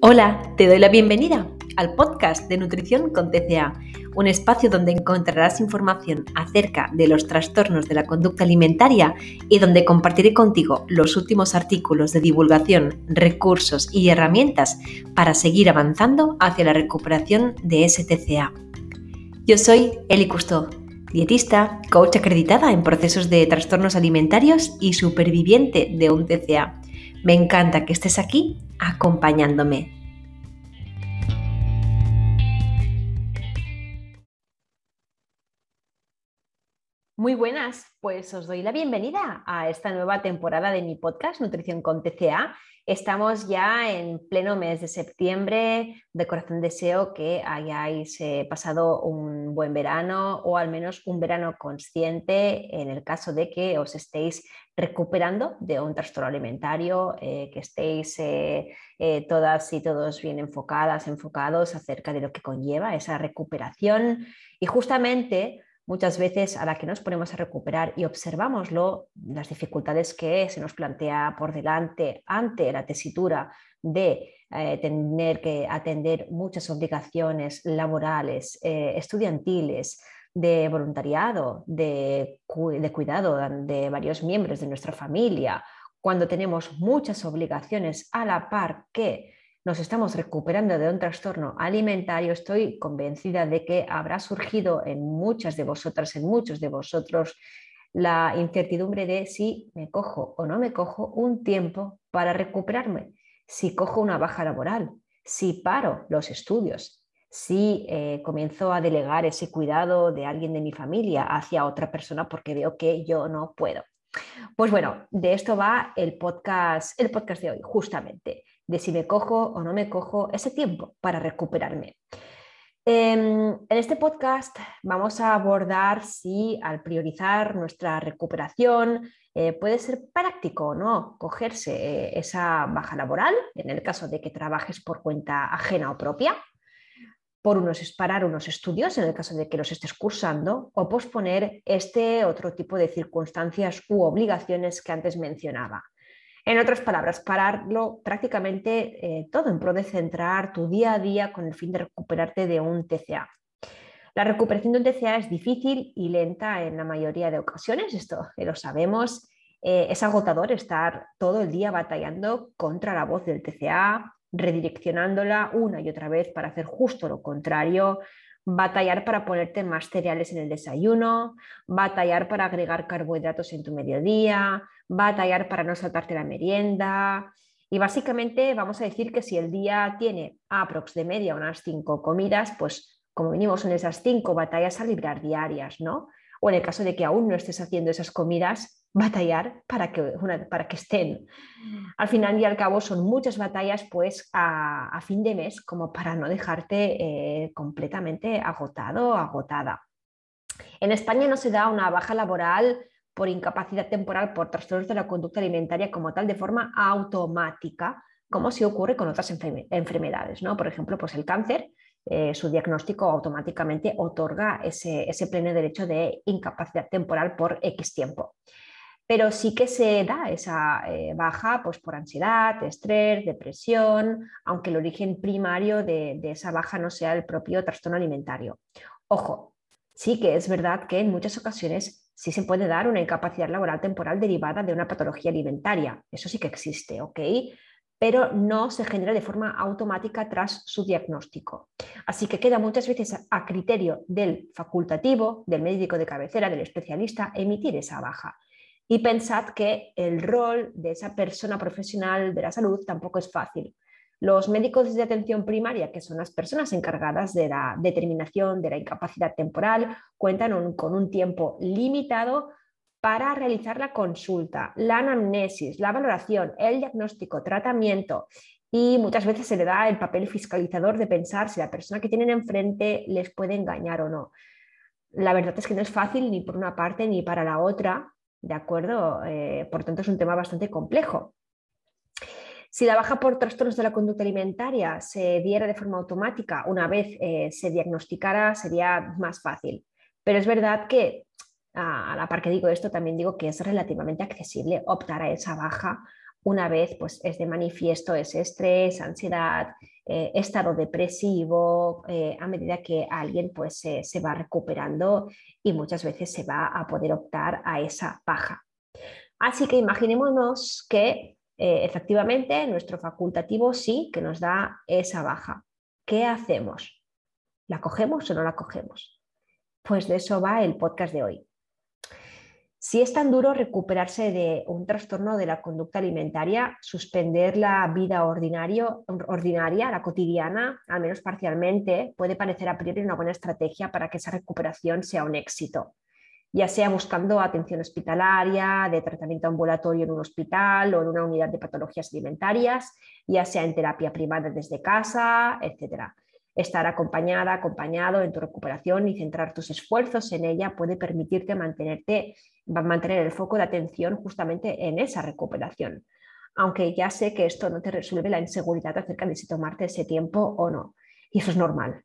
Hola, te doy la bienvenida al podcast de Nutrición con TCA, un espacio donde encontrarás información acerca de los trastornos de la conducta alimentaria y donde compartiré contigo los últimos artículos de divulgación, recursos y herramientas para seguir avanzando hacia la recuperación de STCA. Yo soy Eli Cousteau, dietista, coach acreditada en procesos de trastornos alimentarios y superviviente de un TCA. Me encanta que estés aquí acompañándome. Muy buenas, pues os doy la bienvenida a esta nueva temporada de mi podcast Nutrición con TCA. Estamos ya en pleno mes de septiembre. De corazón deseo que hayáis eh, pasado un buen verano o al menos un verano consciente en el caso de que os estéis recuperando de un trastorno alimentario, eh, que estéis eh, todas y todos bien enfocadas, enfocados acerca de lo que conlleva esa recuperación. Y justamente muchas veces a la que nos ponemos a recuperar y observámoslo, las dificultades que se nos plantea por delante ante la tesitura de eh, tener que atender muchas obligaciones laborales, eh, estudiantiles, de voluntariado, de cuidado de varios miembros de nuestra familia, cuando tenemos muchas obligaciones a la par que nos estamos recuperando de un trastorno alimentario, estoy convencida de que habrá surgido en muchas de vosotras, en muchos de vosotros, la incertidumbre de si me cojo o no me cojo un tiempo para recuperarme, si cojo una baja laboral, si paro los estudios, si eh, comienzo a delegar ese cuidado de alguien de mi familia hacia otra persona porque veo que yo no puedo. Pues bueno, de esto va el podcast, el podcast de hoy, justamente de si me cojo o no me cojo ese tiempo para recuperarme. Em, en este podcast vamos a abordar si al priorizar nuestra recuperación eh, puede ser práctico o no cogerse eh, esa baja laboral, en el caso de que trabajes por cuenta ajena o propia, por unos parar unos estudios, en el caso de que los estés cursando, o posponer este otro tipo de circunstancias u obligaciones que antes mencionaba. En otras palabras, pararlo prácticamente eh, todo en pro de centrar tu día a día con el fin de recuperarte de un TCA. La recuperación de un TCA es difícil y lenta en la mayoría de ocasiones, esto lo sabemos. Eh, es agotador estar todo el día batallando contra la voz del TCA, redireccionándola una y otra vez para hacer justo lo contrario, batallar para ponerte más cereales en el desayuno, batallar para agregar carbohidratos en tu mediodía, batallar para no saltarte la merienda. Y básicamente vamos a decir que si el día tiene aprox de media unas cinco comidas, pues como venimos en esas cinco batallas a librar diarias, ¿no? O en el caso de que aún no estés haciendo esas comidas, batallar para que, para que estén. Al final y al cabo son muchas batallas pues a, fin de mes como para no dejarte eh, completamente agotado o agotada. En España no se da una baja laboral por incapacidad temporal por trastornos de la conducta alimentaria como tal de forma automática, como si ocurre con otras enfermedades, ¿no? Por ejemplo, pues el cáncer, eh, su diagnóstico automáticamente otorga ese, pleno derecho de incapacidad temporal por X tiempo. Pero sí que se da esa eh, baja pues, por ansiedad, estrés, depresión, aunque el origen primario de, de esa baja no sea el propio trastorno alimentario. Ojo, sí que es verdad que en muchas ocasiones sí se puede dar una incapacidad laboral temporal derivada de una patología alimentaria. Eso sí que existe, ¿ok? Pero no se genera de forma automática tras su diagnóstico. Así que queda muchas veces a criterio del facultativo, del médico de cabecera, del especialista, emitir esa baja. Y pensad que el rol de esa persona profesional de la salud tampoco es fácil. Los médicos de atención primaria, que son las personas encargadas de la determinación de la incapacidad temporal, cuentan con un tiempo limitado para realizar la consulta, la anamnesis, la valoración, el diagnóstico, tratamiento y muchas veces se le da el papel fiscalizador de pensar si la persona que tienen enfrente les puede engañar o no. La verdad es que no es fácil ni por una parte ni para la otra, ¿de acuerdo? Eh, por tanto, es un tema bastante complejo. Si la baja por trastornos de la conducta alimentaria se diera de forma automática una vez eh, se diagnosticara, sería más fácil. Pero es verdad que, a la par que digo esto, también digo que es relativamente accesible optar a esa baja una vez pues, es de manifiesto ese estrés, ansiedad, eh, estado depresivo, eh, a medida que alguien pues, se va recuperando y muchas veces se va a poder optar a esa baja. Así que imaginémonos que eh, efectivamente nuestro facultativo sí que nos da esa baja. ¿Qué hacemos? ¿La cogemos o no la cogemos? Pues de eso va el podcast de hoy. Si es tan duro recuperarse de un trastorno de la conducta alimentaria, suspender la vida ordinaria, la cotidiana, al menos parcialmente, puede parecer a priori una buena estrategia para que esa recuperación sea un éxito, ya sea buscando atención hospitalaria, de tratamiento ambulatorio en un hospital o en una unidad de patologías alimentarias, ya sea en terapia privada desde casa, etc. Estar acompañada, acompañado en tu recuperación y centrar tus esfuerzos en ella puede permitirte mantenerte, mantener el foco de atención justamente en esa recuperación. Aunque ya sé que esto no te resuelve la inseguridad acerca de si tomarte ese tiempo o no. Y eso es normal.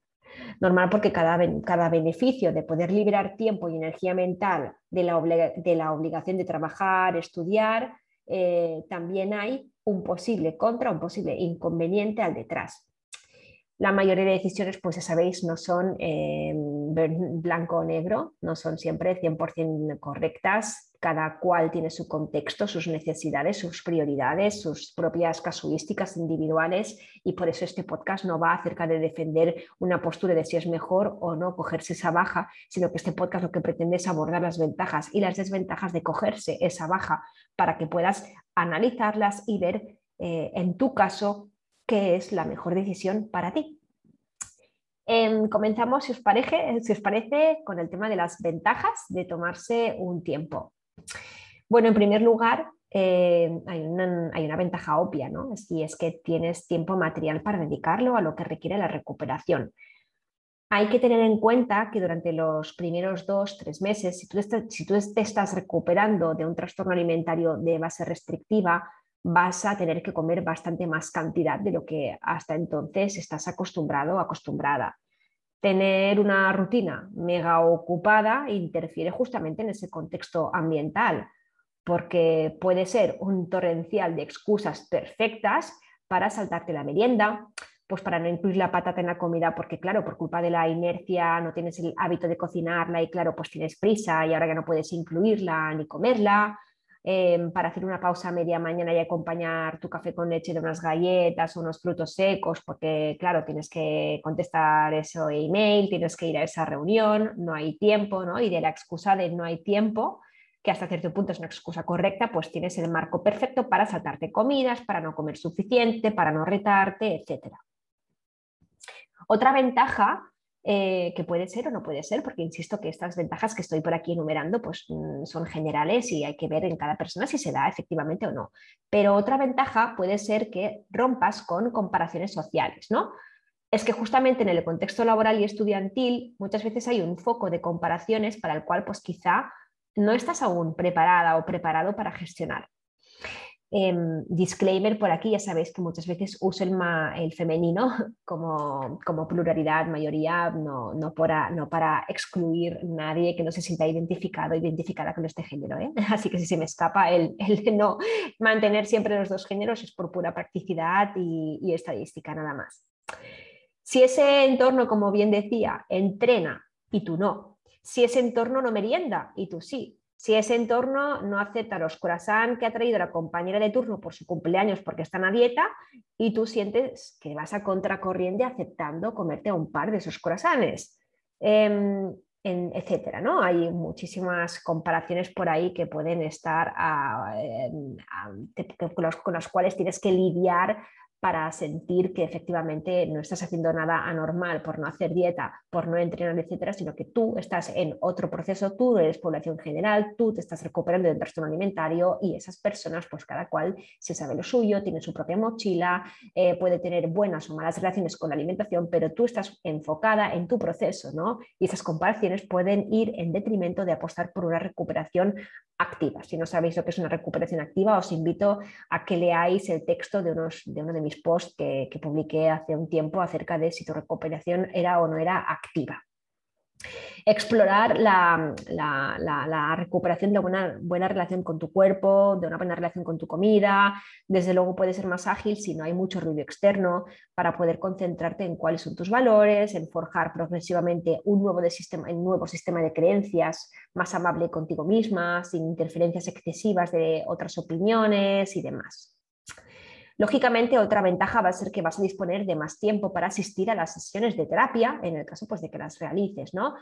Normal porque cada, cada beneficio de poder liberar tiempo y energía mental de la, de la obligación de trabajar, estudiar, eh, también hay un posible contra, un posible inconveniente al detrás. La mayoría de decisiones, pues ya sabéis, no son eh, blanco o negro, no son siempre 100% correctas. Cada cual tiene su contexto, sus necesidades, sus prioridades, sus propias casuísticas individuales y por eso este podcast no va acerca de defender una postura de si es mejor o no cogerse esa baja, sino que este podcast lo que pretende es abordar las ventajas y las desventajas de cogerse esa baja para que puedas analizarlas y ver eh, en tu caso qué es la mejor decisión para ti. Em, comenzamos, si os, parece, si os parece, con el tema de las ventajas de tomarse un tiempo. Bueno, en primer lugar, eh, hay, una, hay, una, ventaja obvia, ¿no? Y es que tienes tiempo material para dedicarlo a lo que requiere la recuperación. Hay que tener en cuenta que durante los primeros dos, tres meses, si tú, si tú te estás recuperando de un trastorno alimentario de base restrictiva, vas a tener que comer bastante más cantidad de lo que hasta entonces estás acostumbrado o acostumbrada. Tener una rutina mega ocupada interfiere justamente en ese contexto ambiental, porque puede ser un torrencial de excusas perfectas para saltarte la merienda, pues para no incluir la patata en la comida, porque claro, por culpa de la inercia no tienes el hábito de cocinarla y claro, pues tienes prisa y ahora ya no puedes incluirla ni comerla, Em, para hacer una pausa media mañana y acompañar tu café con leche de unas galletas o unos frutos secos, porque claro, tienes que contestar eso email, tienes que ir a esa reunión, no hay tiempo, ¿no? Y de la excusa de no hay tiempo, que hasta cierto punto es una excusa correcta, pues tienes el marco perfecto para saltarte comidas, para no comer suficiente, para no retarte, etc. Otra ventaja eh, que puede ser o no puede ser, porque insisto que estas ventajas que estoy por aquí enumerando pues, mm, son generales y hay que ver en cada persona si se da efectivamente o no. Pero otra ventaja puede ser que rompas con comparaciones sociales, ¿no? Es que justamente en el contexto laboral y estudiantil muchas veces hay un foco de comparaciones para el cual pues quizá no estás aún preparada o preparado para gestionar. Em, disclaimer por aquí, ya sabéis que muchas veces uso el, femenino como, pluralidad, mayoría, no, para, no para excluir nadie que no se sienta identificado, identificada con este género. ¿eh? Así que si se me escapa el, no mantener siempre los dos géneros es por pura practicidad y, y estadística nada más. Si ese entorno, como bien decía, entrena y tú no, si ese entorno no merienda y tú sí, si ese entorno no acepta los croissants que ha traído la compañera de turno por su cumpleaños porque están a dieta y tú sientes que vas a contracorriente aceptando comerte un par de esos croissants, em, etcétera, ¿no? Hay muchísimas comparaciones por ahí que pueden estar em, con las cuales tienes que lidiar para sentir que efectivamente no estás haciendo nada anormal por no hacer dieta, por no entrenar, etcétera, sino que tú estás en otro proceso, tú eres población general, tú te estás recuperando del trastorno alimentario y esas personas, pues cada cual se sabe lo suyo, tiene su propia mochila, eh, puede tener buenas o malas relaciones con la alimentación, pero tú estás enfocada en tu proceso, ¿no? Y esas comparaciones pueden ir en detrimento de apostar por una recuperación activa. Si no sabéis lo que es una recuperación activa, os invito a que leáis el texto de, unos, de uno de mis post que, publiqué hace un tiempo acerca de si tu recuperación era o no era activa. explorar la, recuperación de una buena relación con tu cuerpo, de una buena relación con tu comida. Desde luego puede ser más ágil si no hay mucho ruido externo para poder concentrarte en cuáles son tus valores, en forjar progresivamente un nuevo, sistema, un nuevo sistema de creencias más amable contigo misma, sin interferencias excesivas de otras opiniones y demás. Lógicamente, otra ventaja va a ser que vas a disponer de más tiempo para asistir a las sesiones de terapia, en el caso pues, de que las realices, ¿no?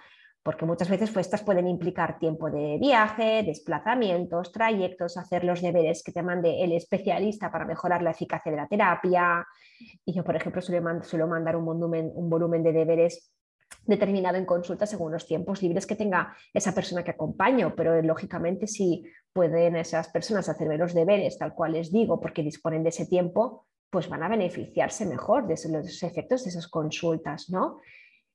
porque muchas veces pues, estas pueden implicar tiempo de viaje, desplazamientos, trayectos, hacer los deberes que te mande el especialista para mejorar la eficacia de la terapia. Y yo, por ejemplo, suelo, mandar un volumen, un volumen de deberes determinado en consulta según los tiempos libres que tenga esa persona que acompaño, pero lógicamente si pueden esas personas hacer los deberes tal cual les digo porque disponen de ese tiempo, pues van a beneficiarse mejor de los efectos de esas consultas, ¿no?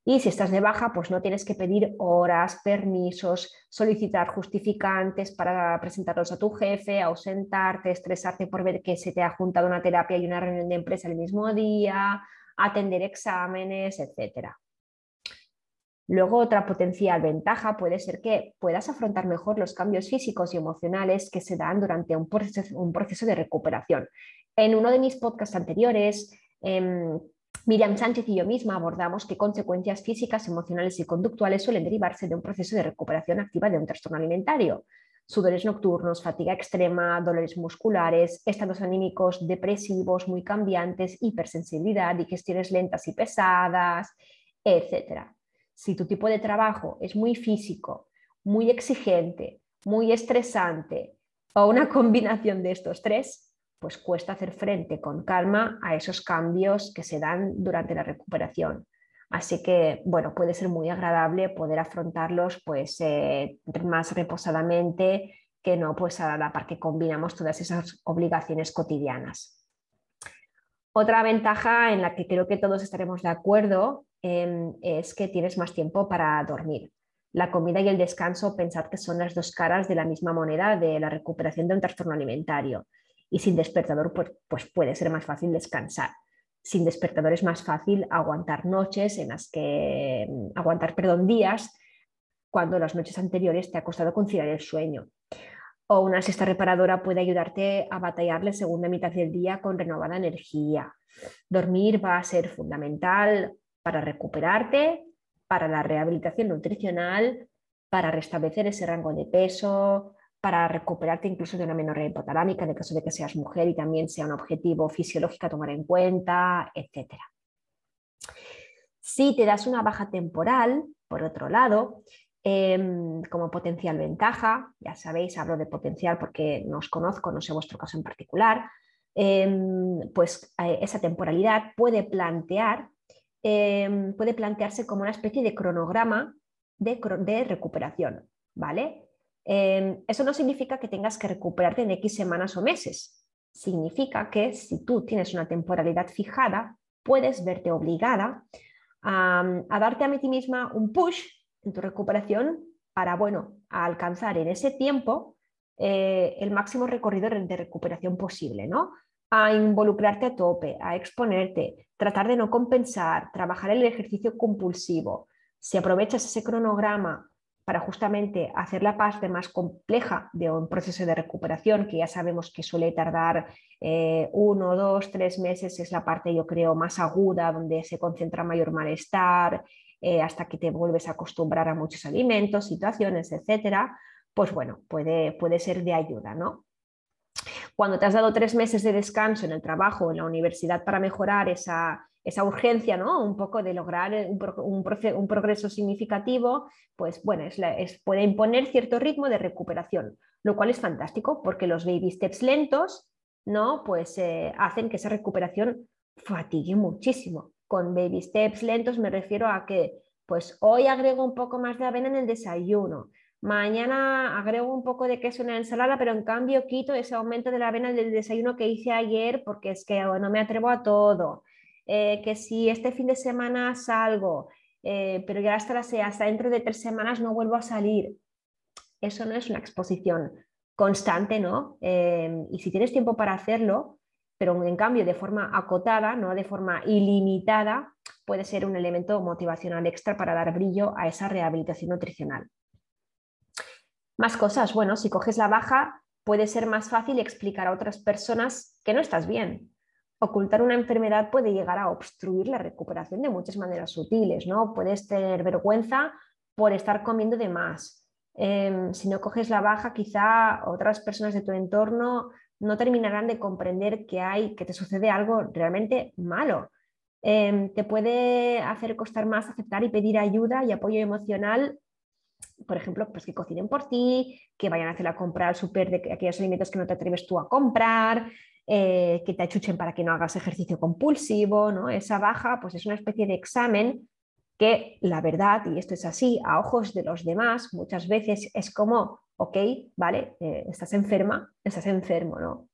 Y si estás de baja, pues no tienes que pedir horas, permisos, solicitar justificantes para presentarlos a tu jefe, ausentarte, estresarte por ver que se te ha juntado una terapia y una reunión de empresa el mismo día, atender exámenes, etc. Luego, otra potencial ventaja puede ser que puedas afrontar mejor los cambios físicos y emocionales que se dan durante un proceso, de recuperación. En uno de mis podcasts anteriores, em, Miriam Sánchez y yo misma abordamos qué consecuencias físicas, emocionales y conductuales suelen derivarse de un proceso de recuperación activa de un trastorno alimentario. Sudores nocturnos, fatiga extrema, dolores musculares, estados anímicos depresivos muy cambiantes, hipersensibilidad, digestiones lentas y pesadas, etc. Si tu tipo de trabajo es muy físico, muy exigente, muy estresante o una combinación de estos tres, pues cuesta hacer frente con calma a esos cambios que se dan durante la recuperación. Así que, bueno, puede ser muy agradable poder afrontarlos pues, eh, más reposadamente que no pues, a la par que combinamos todas esas obligaciones cotidianas. Otra ventaja en la que creo que todos estaremos de acuerdo em, es que tienes más tiempo para dormir. La comida y el descanso, pensad que son las dos caras de la misma moneda de la recuperación de un trastorno alimentario y sin despertador pues, pues, puede ser más fácil descansar. Sin despertador es más fácil aguantar noches en las que, mm, aguantar, perdón, días cuando las noches anteriores te ha costado conciliar el sueño. O una siesta reparadora puede ayudarte a batallar la segunda mitad del día con renovada energía. Dormir va a ser fundamental para recuperarte, para la rehabilitación nutricional, para restablecer ese rango de peso, para recuperarte incluso de una menor hipotalámica en el caso de que seas mujer y también sea un objetivo fisiológico a tomar en cuenta, etc. Si te das una baja temporal, por otro lado, em, como potencial ventaja, ya sabéis, hablo de potencial porque no os conozco, no sé vuestro caso en particular, em, pues eh, esa temporalidad puede plantear em, puede plantearse como una especie de cronograma de, recuperación, ¿vale? Em, eso no significa que tengas que recuperarte en X semanas o meses. Significa que si tú tienes una temporalidad fijada, puedes verte obligada a, darte a ti misma un push en tu recuperación para, bueno, alcanzar en ese tiempo eh, el máximo recorrido de recuperación posible, ¿no? A involucrarte a tope, a exponerte, tratar de no compensar, trabajar el ejercicio compulsivo. Si aprovechas ese cronograma para justamente hacer la parte más compleja de un proceso de recuperación, que ya sabemos que suele tardar eh, uno, dos, tres meses, es la parte yo creo más aguda, donde se concentra mayor malestar, eh, hasta que te vuelves a acostumbrar a muchos alimentos, situaciones, etcétera, pues bueno, puede, puede ser de ayuda, ¿no? Cuando te has dado tres meses de descanso en el trabajo en la universidad para mejorar esa, esa urgencia, ¿no? Un poco de lograr un, un, progreso significativo, pues bueno, es, puede imponer cierto ritmo de recuperación, lo cual es fantástico porque los baby steps lentos, ¿no? Pues eh, hacen que esa recuperación fatigue muchísimo. Con baby steps lentos me refiero a que, pues hoy agrego un poco más de avena en el desayuno, mañana agrego un poco de queso en la ensalada, pero en cambio quito ese aumento de la avena del desayuno que hice ayer porque es que no me atrevo a todo. Eh, que si este fin de semana salgo, eh, pero ya hasta, hasta dentro de tres semanas no vuelvo a salir. Eso no es una exposición constante, ¿no? Eh, y si tienes tiempo para hacerlo, pero en cambio de forma acotada, no de forma ilimitada, puede ser un elemento motivacional extra para dar brillo a esa rehabilitación nutricional. Más cosas, bueno, si coges la baja, puede ser más fácil explicar a otras personas que no estás bien. Ocultar una enfermedad puede llegar a obstruir la recuperación de muchas maneras sutiles, ¿no? Puedes tener vergüenza por estar comiendo de más. Em, si no coges la baja, quizá otras personas de tu entorno no terminarán de comprender que hay, que te sucede algo realmente malo. Em, te puede hacer costar más aceptar y pedir ayuda y apoyo emocional, por ejemplo, pues que cocinen por ti, que vayan a hacer la compra al súper de aquellos alimentos que no te atreves tú a comprar, eh, que te achuchen para que no hagas ejercicio compulsivo, ¿no? Esa baja pues es una especie de examen que la verdad, y esto es así, a ojos de los demás, muchas veces es como, ok, vale, eh, estás enferma, estás enfermo, ¿no?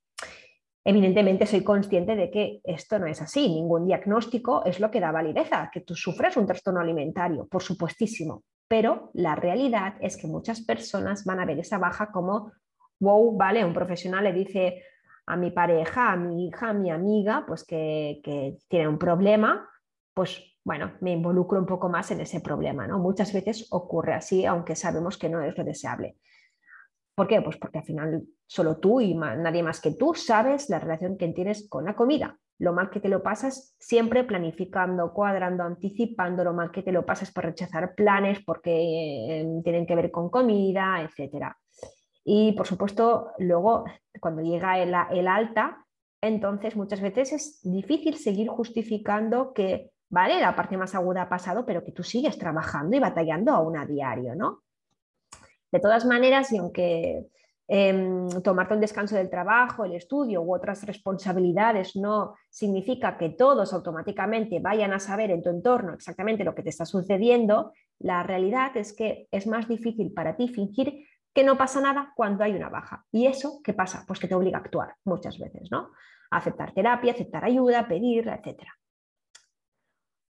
Evidentemente soy consciente de que esto no es así, ningún diagnóstico es lo que da validez que tú sufres un trastorno alimentario, por supuestísimo, pero la realidad es que muchas personas van a ver esa baja como, wow, vale, un profesional le dice a mi pareja, a mi hija, a mi amiga, pues que, tiene un problema, pues bueno, me involucro un poco más en ese problema, ¿no? Muchas veces ocurre así, aunque sabemos que no es lo deseable. ¿Por qué? Pues porque al final solo tú y nadie más que tú sabes la relación que tienes con la comida. Lo mal que te lo pasas siempre planificando, cuadrando, anticipando, lo mal que te lo pasas por rechazar planes porque eh, tienen que ver con comida, etc. Y por supuesto, luego cuando llega el, el alta, entonces muchas veces es difícil seguir justificando que ¿vale? La parte más aguda ha pasado, pero que tú sigues trabajando y batallando aún a diario, ¿no? De todas maneras, y aunque em, tomarte un descanso del trabajo, el estudio u otras responsabilidades no significa que todos automáticamente vayan a saber en tu entorno exactamente lo que te está sucediendo, la realidad es que es más difícil para ti fingir que no pasa nada cuando hay una baja. ¿Y eso qué pasa? Pues que te obliga a actuar muchas veces, ¿no? A aceptar terapia, aceptar ayuda, pedirla, etcétera.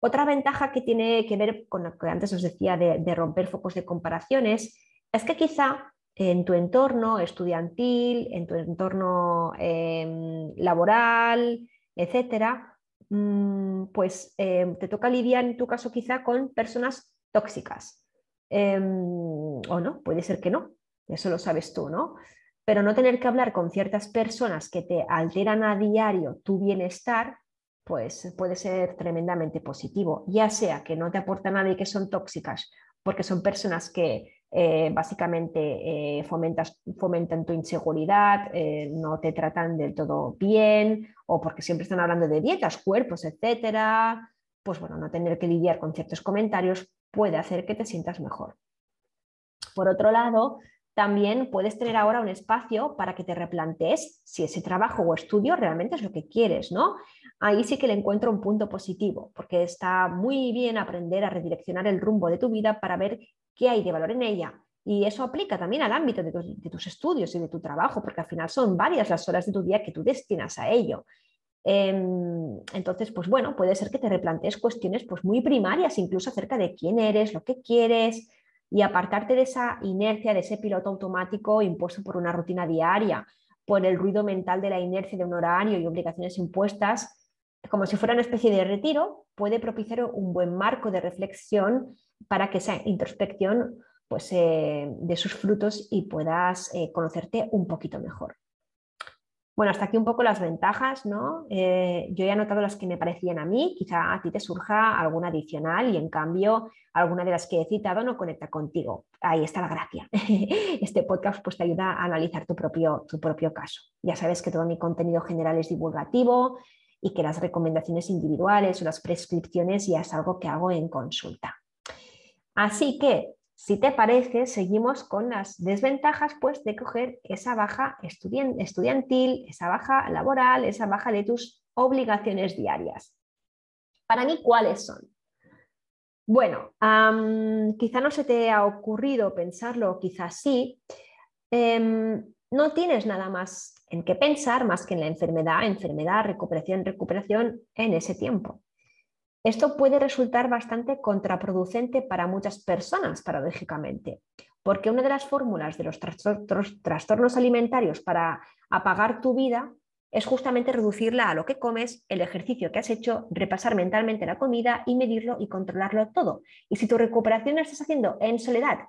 Otra ventaja que tiene que ver con lo que antes os decía de, romper focos de comparaciones es que quizá en tu entorno estudiantil, en tu entorno em, laboral, etcétera, mm, pues em, te toca lidiar en tu caso quizá con personas tóxicas. Em, o no, puede ser que no, eso lo sabes tú, ¿no? Pero no tener que hablar con ciertas personas que te alteran a diario tu bienestar, pues puede ser tremendamente positivo, ya sea que no te aporta nada y que son tóxicas, porque son personas que eh, básicamente eh, fomentan tu inseguridad, eh, no te tratan del todo bien, o porque siempre están hablando de dietas, cuerpos, etcétera, pues bueno, no tener que lidiar con ciertos comentarios puede hacer que te sientas mejor. Por otro lado, también puedes tener ahora un espacio para que te replantees si ese trabajo o estudio realmente es lo que quieres, ¿no? Ahí sí que le encuentro un punto positivo, porque está muy bien aprender a redireccionar el rumbo de tu vida para ver qué hay de valor en ella. Y eso aplica también al ámbito de tus, estudios y de tu trabajo, porque al final son varias las horas de tu día que tú destinas a ello. Em, entonces, pues bueno, puede ser que te replantees cuestiones pues muy primarias, incluso acerca de quién eres, lo que quieres, y apartarte de esa inercia, de ese piloto automático impuesto por una rutina diaria, por el ruido mental de la inercia de un horario y obligaciones impuestas, como si fuera una especie de retiro, puede propiciar un buen marco de reflexión para que esa introspección pues, eh, dé sus frutos y puedas eh, conocerte un poquito mejor. Bueno, hasta aquí un poco las ventajas, ¿no? Eh, yo he anotado las que me parecían a mí, quizá a ti te surja alguna adicional y en cambio alguna de las que he citado no conecta contigo. Ahí está la gracia. Este podcast pues, te ayuda a analizar tu propio, tu propio caso. Ya sabes que todo mi contenido general es divulgativo y que las recomendaciones individuales o las prescripciones ya es algo que hago en consulta. Así que si te parece, seguimos con las desventajas pues, de coger esa baja estudiantil, esa baja laboral, esa baja de tus obligaciones diarias. Para mí, ¿cuáles son? Bueno, quizá no se te ha ocurrido pensarlo, quizás sí. Em, no tienes nada más en qué pensar más que en la enfermedad, enfermedad, recuperación, recuperación en ese tiempo. Esto puede resultar bastante contraproducente para muchas personas, paradójicamente, porque una de las fórmulas de los trastornos alimentarios para apagar tu vida es justamente reducirla a lo que comes, el ejercicio que has hecho, repasar mentalmente la comida y medirlo y controlarlo todo. Y si tu recuperación la estás haciendo en soledad,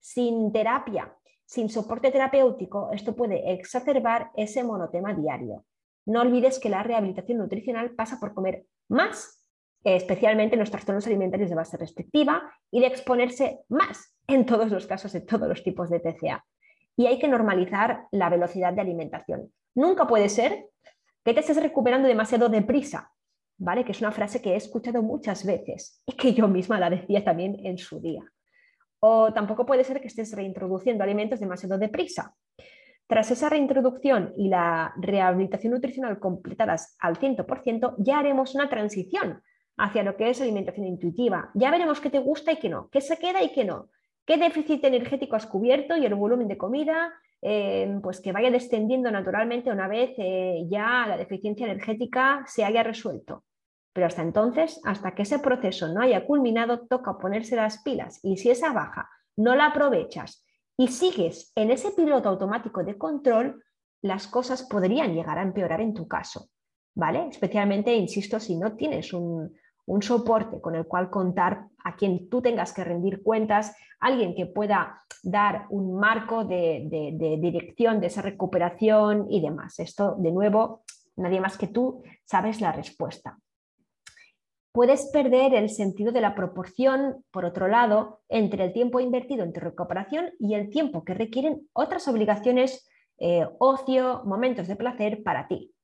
sin terapia, sin soporte terapéutico, esto puede exacerbar ese monotema diario. No olvides que la rehabilitación nutricional pasa por comer más, especialmente en los trastornos alimentarios de base restrictiva, y de exponerse más en todos los casos de todos los tipos de TCA. Y hay que normalizar la velocidad de alimentación. Nunca puede ser que te estés recuperando demasiado deprisa, ¿vale? Que es una frase que he escuchado muchas veces y que yo misma la decía también en su día. O tampoco puede ser que estés reintroduciendo alimentos demasiado deprisa. Tras esa reintroducción y la rehabilitación nutricional completadas al 100%, ya haremos una transición hacia lo que es alimentación intuitiva. Ya veremos qué te gusta y qué no, qué se queda y qué no, qué déficit energético has cubierto y el volumen de comida, eh, pues que vaya descendiendo naturalmente una vez eh, ya la deficiencia energética se haya resuelto. Pero hasta entonces, hasta que ese proceso no haya culminado, toca ponerse las pilas. Y si esa baja no la aprovechas y sigues en ese piloto automático de control, las cosas podrían llegar a empeorar en tu caso. ¿Vale? Especialmente, insisto, si no tienes un, un soporte con el cual contar, a quien tú tengas que rendir cuentas, alguien que pueda dar un marco de, dirección de esa recuperación y demás. Esto, de nuevo, nadie más que tú sabes la respuesta. Puedes perder el sentido de la proporción, por otro lado, entre el tiempo invertido en tu recuperación y el tiempo que requieren otras obligaciones, eh, ocio, momentos de placer para ti.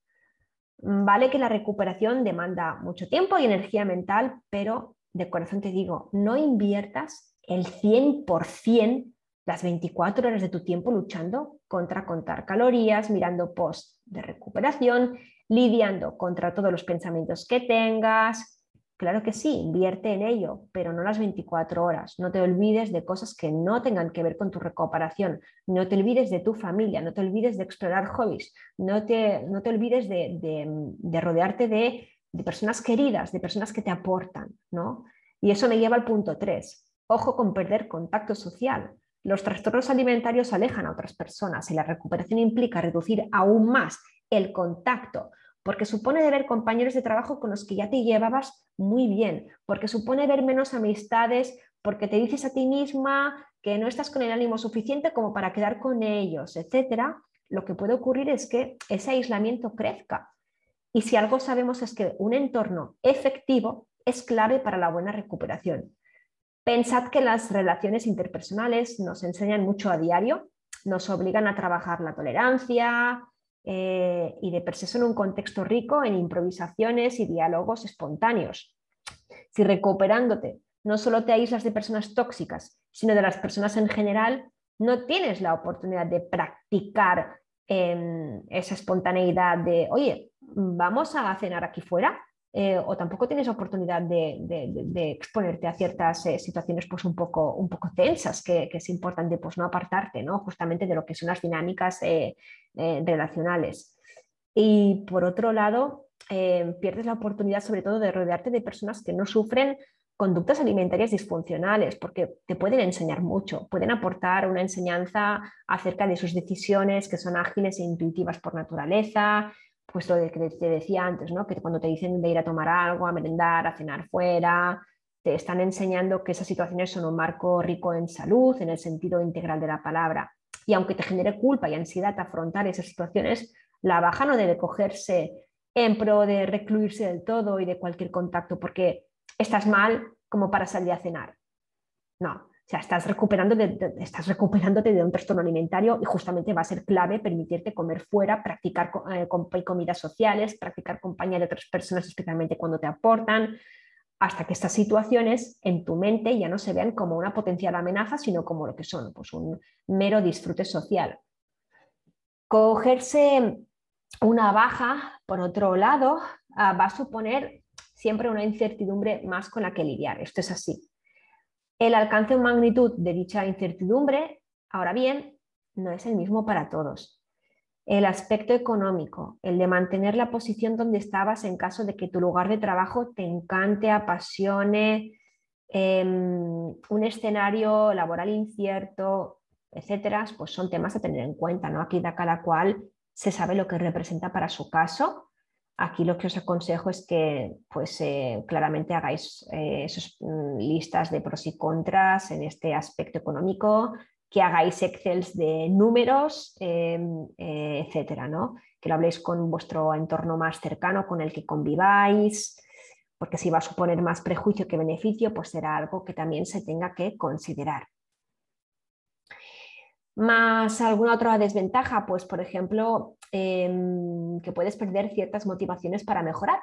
Vale que la recuperación demanda mucho tiempo y energía mental, pero de corazón te digo, no inviertas el 100% las 24 horas de tu tiempo luchando contra contar calorías, mirando post de recuperación, lidiando contra todos los pensamientos que tengas, Claro que sí, invierte en ello, pero no las 24 horas. No te olvides de cosas que no tengan que ver con tu recuperación. No te olvides de tu familia, no te olvides de explorar hobbies, no te, no te olvides de, rodearte de, personas queridas, de personas que te aportan. ¿no? Y eso me lleva al punto 3. Ojo con perder contacto social. Los trastornos alimentarios alejan a otras personas y la recuperación implica reducir aún más el contacto porque supone ver compañeros de trabajo con los que ya te llevabas muy bien, porque supone ver menos amistades, porque te dices a ti misma que no estás con el ánimo suficiente como para quedar con ellos, etcétera, lo que puede ocurrir es que ese aislamiento crezca. Y si algo sabemos es que un entorno efectivo es clave para la buena recuperación. Pensad que las relaciones interpersonales nos enseñan mucho a diario, nos obligan a trabajar la tolerancia, eh, y de per se son un contexto rico en improvisaciones y diálogos espontáneos. Si recuperándote no solo te aíslas de personas tóxicas, sino de las personas en general, no tienes la oportunidad de practicar em, esa espontaneidad de, oye, vamos a cenar aquí fuera, eh, o tampoco tienes oportunidad de, exponerte a ciertas eh, situaciones pues, un, poco, un poco tensas, que, es importante pues, no apartarte ¿no? justamente de lo que son las dinámicas eh, relacionales. Y por otro lado, pierdes la oportunidad sobre todo de rodearte de personas que no sufren conductas alimentarias disfuncionales, porque te pueden enseñar mucho, pueden aportar una enseñanza acerca de sus decisiones que son ágiles e intuitivas por naturaleza, pues lo que te decía antes, ¿no? que cuando te dicen de ir a tomar algo, a merendar, a cenar fuera, te están enseñando que esas situaciones son un marco rico en salud, en el sentido integral de la palabra. Y aunque te genere culpa y ansiedad afrontar esas situaciones, la baja no debe cogerse en pro de recluirse del todo y de cualquier contacto porque estás mal como para salir a cenar. No, o sea, estás, recuperando estás recuperándote de un trastorno alimentario y justamente va a ser clave permitirte comer fuera, practicar eh, comidas sociales, practicar compañía de otras personas, especialmente cuando te aportan, hasta que estas situaciones en tu mente ya no se vean como una potencial amenaza, sino como lo que son, pues un mero disfrute social. Cogerse una baja, por otro lado, ah, va a suponer siempre una incertidumbre más con la que lidiar. Esto es así. El alcance o magnitud de dicha incertidumbre, ahora bien, no es el mismo para todos. El aspecto económico, el de mantener la posición donde estabas en caso de que tu lugar de trabajo te encante, apasione, em, un escenario laboral incierto, etcétera, pues son temas a tener en cuenta. ¿no? Aquí da cada cual se sabe lo que representa para su caso. Aquí lo que os aconsejo es que pues, eh, claramente hagáis eh, esas mm, listas de pros y contras en este aspecto económico, que hagáis excels de números, em, etcétera, ¿no? que lo habléis con vuestro entorno más cercano, con el que conviváis, porque si va a suponer más prejuicio que beneficio, pues será algo que también se tenga que considerar. Más alguna otra desventaja, pues por ejemplo, em, que puedes perder ciertas motivaciones para mejorar.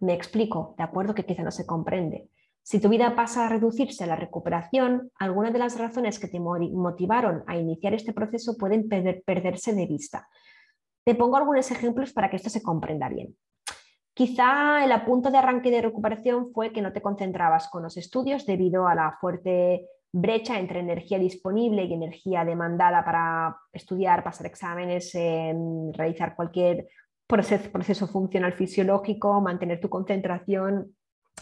Me explico, de acuerdo que quizá no se comprende. Si tu vida pasa a reducirse a la recuperación, algunas de las razones que te motivaron a iniciar este proceso pueden perderse de vista. Te pongo algunos ejemplos para que esto se comprenda bien. Quizá el punto de arranque de recuperación fue que no te concentrabas con los estudios debido a la fuerte brecha entre energía disponible y energía demandada para estudiar, pasar exámenes, realizar cualquier proceso, funcional fisiológico, mantener tu concentración.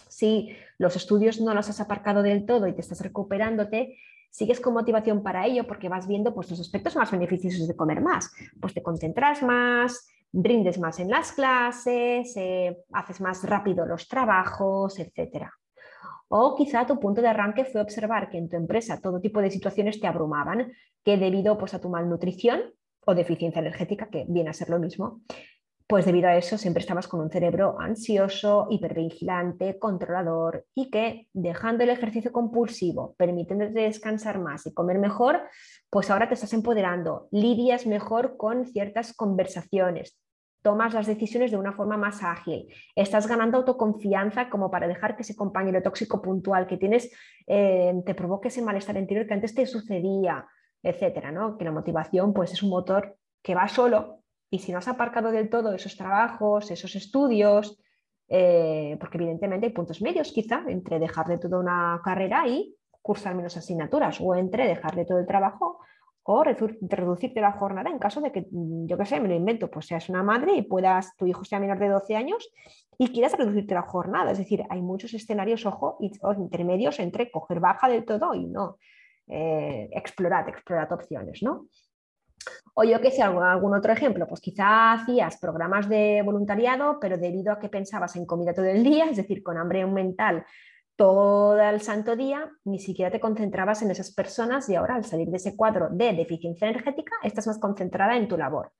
Si los estudios no los has aparcado del todo y te estás recuperándote, sigues con motivación para ello porque vas viendo pues, los aspectos más beneficiosos de comer más. Pues te concentras más, rindes más en las clases, eh, haces más rápido los trabajos, etc. O quizá tu punto de arranque fue observar que en tu empresa todo tipo de situaciones te abrumaban, que debido pues, a tu malnutrición o deficiencia energética, que viene a ser lo mismo, pues debido a eso siempre estabas con un cerebro ansioso, hipervigilante, controlador y que dejando el ejercicio compulsivo, permitiéndote descansar más y comer mejor, pues ahora te estás empoderando, lidias mejor con ciertas conversaciones, tomas las decisiones de una forma más ágil, estás ganando autoconfianza como para dejar que ese compañero tóxico puntual que tienes eh, te provoque ese malestar interior que antes te sucedía, etcétera, ¿no? Que la motivación pues es un motor que va solo y si no has aparcado del todo esos trabajos, esos estudios, eh, porque evidentemente hay puntos medios quizá entre dejar de toda una carrera y cursar menos asignaturas, o entre dejar de todo el trabajo o reducirte la jornada en caso de que, mm, yo qué sé, me lo invento, pues seas una madre y puedas, tu hijo sea menor de 12 años y quieras reducirte la jornada. Es decir, hay muchos escenarios, ojo, intermedios entre coger baja del todo y no. Eh, explorad, explorad opciones, ¿no? O yo que sé, algún, otro ejemplo, pues quizá hacías programas de voluntariado, pero debido a que pensabas en comida todo el día, es decir, con hambre mental todo el santo día, ni siquiera te concentrabas en esas personas y ahora al salir de ese cuadro de deficiencia energética, estás más concentrada en tu labor.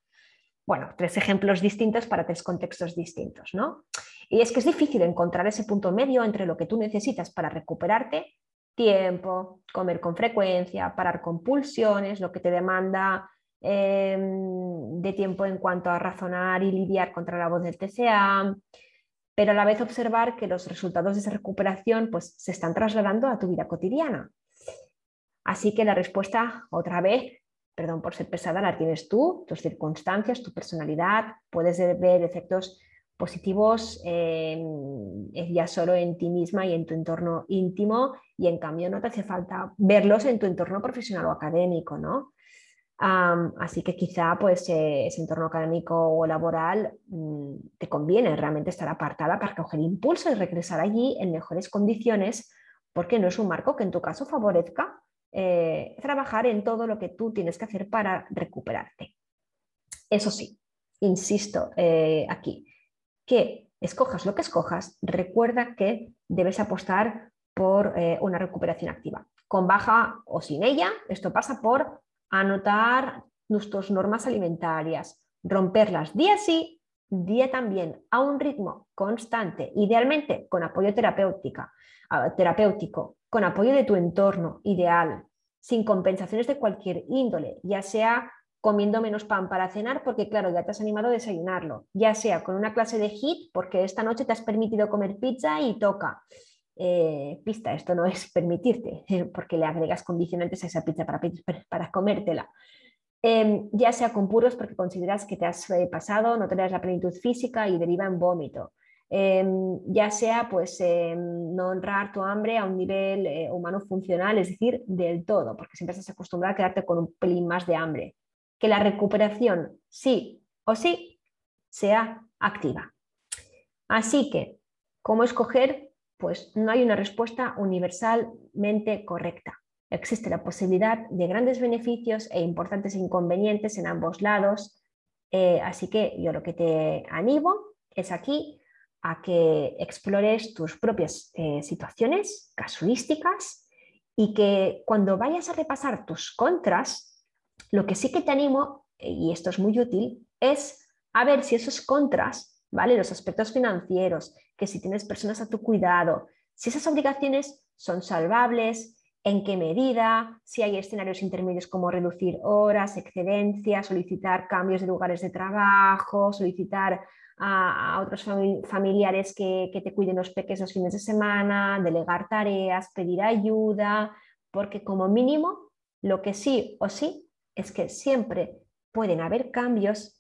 Bueno, tres ejemplos distintos para tres contextos distintos, ¿no? Y es que es difícil encontrar ese punto medio entre lo que tú necesitas para recuperarte, tiempo, comer con frecuencia, parar con pulsiones, lo que te demanda Em, de tiempo en cuanto a razonar y lidiar contra la voz del TCA, pero a la vez observar que los resultados de esa recuperación pues, se están trasladando a tu vida cotidiana. Así que la respuesta, otra vez, perdón por ser pesada, la tienes tú, tus circunstancias, tu personalidad, puedes ver efectos positivos ya solo en ti misma y en tu entorno íntimo y en cambio no te hace falta verlos en tu entorno profesional o académico, ¿no? Así que quizá pues, eh, ese entorno académico o laboral mm, te conviene realmente estar apartada para coger impulso y regresar allí en mejores condiciones, porque no es un marco que en tu caso favorezca eh, trabajar en todo lo que tú tienes que hacer para recuperarte. Eso sí, insisto eh, aquí, que escojas lo que escojas, recuerda que debes apostar por una recuperación activa. Con baja o sin ella, esto pasa por anotar nuestras normas alimentarias, romperlas día sí, día también, a un ritmo constante, idealmente con apoyo terapéutica, terapéutico, con apoyo de tu entorno ideal, sin compensaciones de cualquier índole, ya sea comiendo menos pan para cenar porque claro, ya te has animado a desayunarlo, ya sea con una clase de HIT porque esta noche te has permitido comer pizza y toca, eh, pista, esto no es permitirte, porque le agregas condicionantes a esa pizza para, comértela. Em, ya sea con puros porque consideras que te has eh, pasado, no das la plenitud física y deriva en vómito. Em, ya sea pues em, no honrar tu hambre a un nivel eh, humano funcional, es decir, del todo, porque siempre estás acostumbrado a quedarte con un pelín más de hambre. Que la recuperación, sí o sí, sea activa. Así que, ¿cómo escoger pues no hay una respuesta universalmente correcta. Existe la posibilidad de grandes beneficios e importantes inconvenientes en ambos lados, Eh, así que yo lo que te animo es aquí a que explores tus propias eh, situaciones casuísticas y que cuando vayas a repasar tus contras, lo que sí que te animo, y esto es muy útil, es a ver si esos contras, ¿vale? Los aspectos financieros, que si tienes personas a tu cuidado, si esas obligaciones son salvables, en qué medida, si hay escenarios intermedios como reducir horas, excedencias, solicitar cambios de lugares de trabajo, solicitar a, otros familiares que, te cuiden los pequeños los fines de semana, delegar tareas, pedir ayuda, porque como mínimo lo que sí o sí es que siempre pueden haber cambios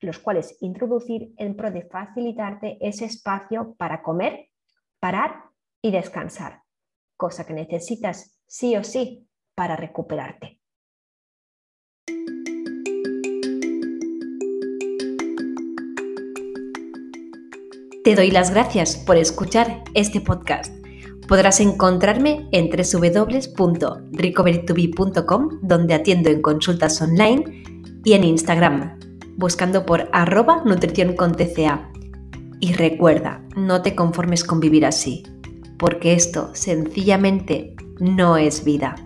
los cuales introducir en pro de facilitarte ese espacio para comer, parar y descansar cosa que necesitas sí o sí para recuperarte. Te doy las gracias por escuchar este podcast. Podrás encontrarme en www.recoverytobe.com, donde atiendo en consultas online, y en Instagram, buscando por arroba nutrición con TCA. Y recuerda, no te conformes con vivir así porque esto sencillamente no es vida.